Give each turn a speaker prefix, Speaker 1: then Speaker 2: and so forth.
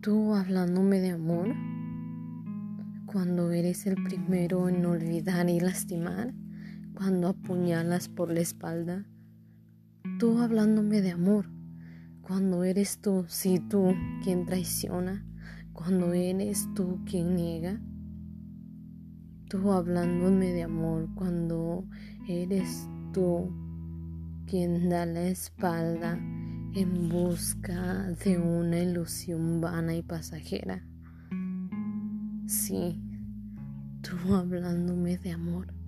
Speaker 1: Tú hablándome de amor, cuando eres el primero en olvidar y lastimar, cuando apuñalas por la espalda. Tú hablándome de amor, cuando eres tú, sí tú, quien traiciona, cuando eres tú quien niega. Tú hablándome de amor, cuando eres tú quien da la espalda en busca de una ilusión vana y pasajera. Sí, tú hablándome de amor.